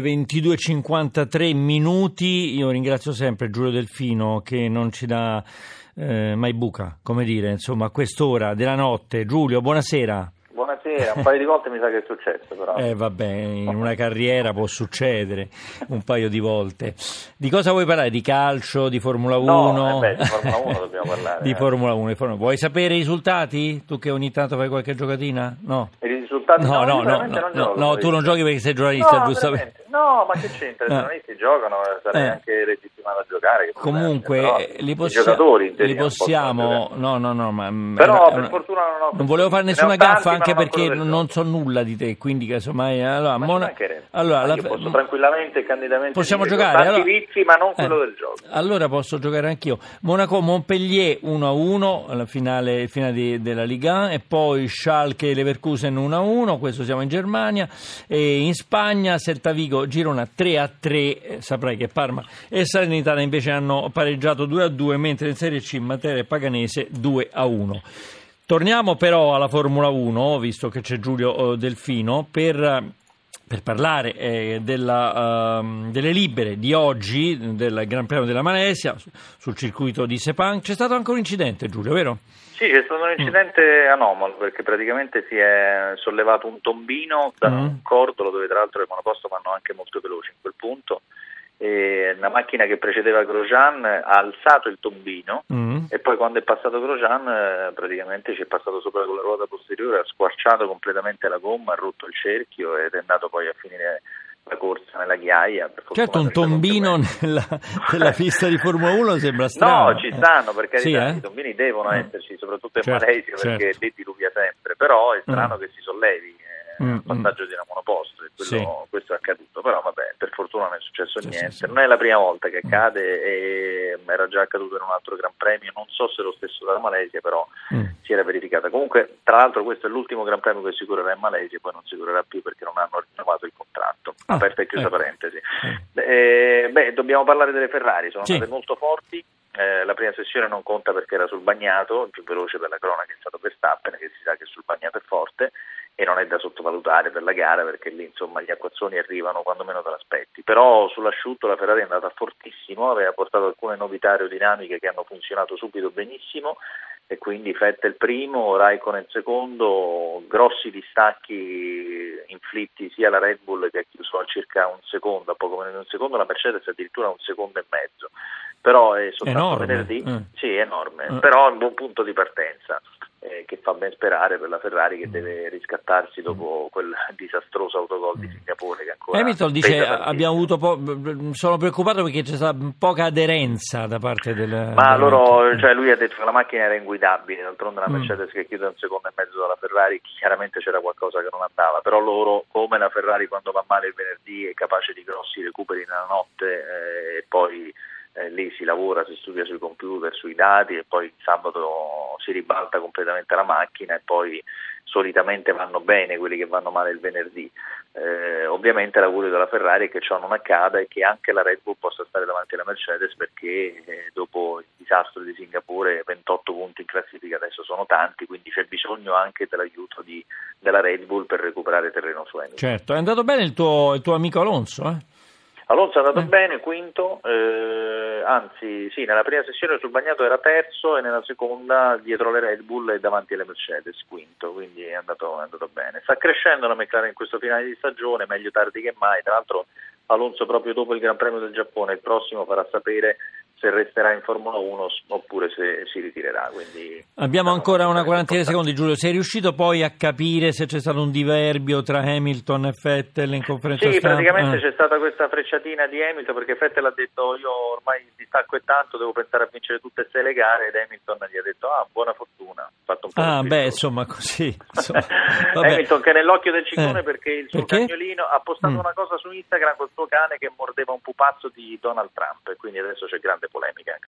22.53 minuti, io ringrazio sempre Giulio Delfino che non ci dà eh, mai buca, come dire, insomma a quest'ora della notte. Giulio, buonasera. Buonasera, un paio di volte mi sa che è successo però. Eh vabbè, in una carriera può succedere un paio di volte. Di cosa vuoi parlare? Di calcio, di Formula 1? No, eh beh, di Formula 1 dobbiamo parlare. di eh. Formula 1. Vuoi sapere i risultati? Tu che ogni tanto fai qualche giocatina? No. I risultati? No, no, no, no, no, gioco, no, tu non giochi perché sei giornalista, no, giustamente. No, ma che c'entra? I Eh. giornalisti giocano, sarei Eh. anche legittimato a giocare. Comunque però eh, li, i possia- giocatori li possiamo, no, no, no, ma Però, una- per fortuna non ho- non volevo fare nessuna gaffa anche perché non so nulla di te, quindi casomai allora, Ma Mona- allora, Ma la- posso tranquillamente e candidamente Possiamo dire giocare? Allora- vizi, ma non quello Eh, del gioco. Allora posso giocare anch'io. Monaco-Montpellier 1-1, alla finale, finale di- della Liga 1, e poi Schalke-Leverkusen 1-1, questo siamo in Germania, e in Spagna Celta Vigo Girona 3-3, eh, saprai che Parma e Salernitana invece hanno pareggiato 2-2, mentre in Serie C Matera e Paganese 2-1. Torniamo però alla Formula 1, visto che c'è Giulio eh, Delfino, per per parlare eh, della, ehm, delle libere di oggi, del Gran Premio della Malesia, su- sul circuito di Sepang. C'è stato anche un incidente, Giulio, vero? Sì, c'è stato un incidente anomalo perché praticamente si è sollevato un tombino da Mm. un cordolo dove tra l'altro le monoposto vanno anche molto veloci in quel punto e una macchina che precedeva Grosjean ha alzato il tombino Mm. e poi quando è passato Grosjean eh, praticamente ci è passato sopra con la ruota posteriore, ha squarciato completamente la gomma, ha rotto il cerchio ed è andato poi a finire la corsa nella ghiaia. Certo, un tombino nella, nella pista di Formula 1 sembra strano. No, ci stanno, perché Sì, eh? i tombini devono Mm. esserci, soprattutto in Certo, Malesia, perché certo. lì diluvia sempre, però è strano Mm. che si sollevi, Mm, un passaggio di una monoposto e quello- Sì. questo è accaduto, però vabbè, per fortuna non è successo Sì, niente, sì, non è la prima volta che Mm. accade e era già accaduto in un altro Gran Premio, non so se lo stesso della Malesia, però Mm. si era verificata. Comunque, tra l'altro questo è l'ultimo Gran Premio che si curerà in Malesia e poi non si curerà più perché non hanno rinnovato il contratto. Ah, Aperta e chiusa ecco. parentesi. Mm. Eh, beh, dobbiamo parlare delle Ferrari, sono state molto forti. Eh, la prima sessione non conta perché era sul bagnato, il più veloce per la cronaca è stato Verstappen, che si sa che sul bagnato è forte e non è da sottovalutare per la gara perché lì insomma gli acquazzoni arrivano quando meno te l'aspetti. Però sull'asciutto la Ferrari è andata fortissimo, aveva portato alcune novità aerodinamiche che hanno funzionato subito benissimo e quindi Vettel primo, Raikkonen secondo, grossi distacchi inflitti sia alla Red Bull che ha chiuso a circa un secondo, a poco meno di un secondo, la Mercedes addirittura un secondo e mezzo. Però è soltanto Enorme, venerdì, eh. sì, enorme, Eh. però è un buon punto di partenza che fa ben sperare per la Ferrari che deve riscattarsi dopo quel disastroso autogol di Singapore che ancora Hamilton dice abbiamo avuto po- sono preoccupato perché c'è stata poca aderenza da parte del Ma loro, cioè lui ha detto che la macchina era inguidabile, d'altronde la Mm. Mercedes che chiude un secondo e mezzo dalla Ferrari, chiaramente c'era qualcosa che non andava, però loro, come la Ferrari quando va male il venerdì è capace di grossi recuperi nella notte eh, e poi eh, lì si lavora, si studia sui computer, sui dati e poi il sabato si ribalta completamente la macchina e poi solitamente vanno bene quelli che vanno male il venerdì. Eh, ovviamente l'augurio della Ferrari è che ciò non accada e che anche la Red Bull possa stare davanti alla Mercedes perché eh, dopo il disastro di Singapore 28 punti in classifica adesso sono tanti, quindi c'è bisogno anche dell'aiuto di- della Red Bull per recuperare terreno su Hamilton. Certo, è andato bene il tuo, il tuo amico Alonso, eh? Alonso è andato Eh. bene, quinto, eh, anzi sì, nella prima sessione sul bagnato era terzo e nella seconda dietro le Red Bull e davanti alle Mercedes, quinto, quindi è andato, è andato bene. Sta crescendo la McLaren in questo finale di stagione, meglio tardi che mai, tra l'altro Alonso proprio dopo il Gran Premio del Giappone, il prossimo farà sapere se resterà in Formula 1 s- oppure se si ritirerà. Quindi, Abbiamo diciamo, ancora una quarantina di secondi, Giulio. Sei riuscito poi a capire se c'è stato un diverbio tra Hamilton e Vettel in conferenza Sì, stampa? praticamente Eh. c'è stata questa frecciatina di Hamilton perché Vettel ha detto io ormai il distacco è tanto, devo pensare a vincere tutte e sei le gare ed Hamilton gli ha detto ah buona fortuna, fatto un po' Ah, beh, insomma, così. insomma. Hamilton che è nell'occhio del ciclone Eh, perché il suo perché? cagnolino ha postato Mm. una cosa su Instagram col suo cane che mordeva un pupazzo di Donald Trump e quindi adesso c'è grande polemica anche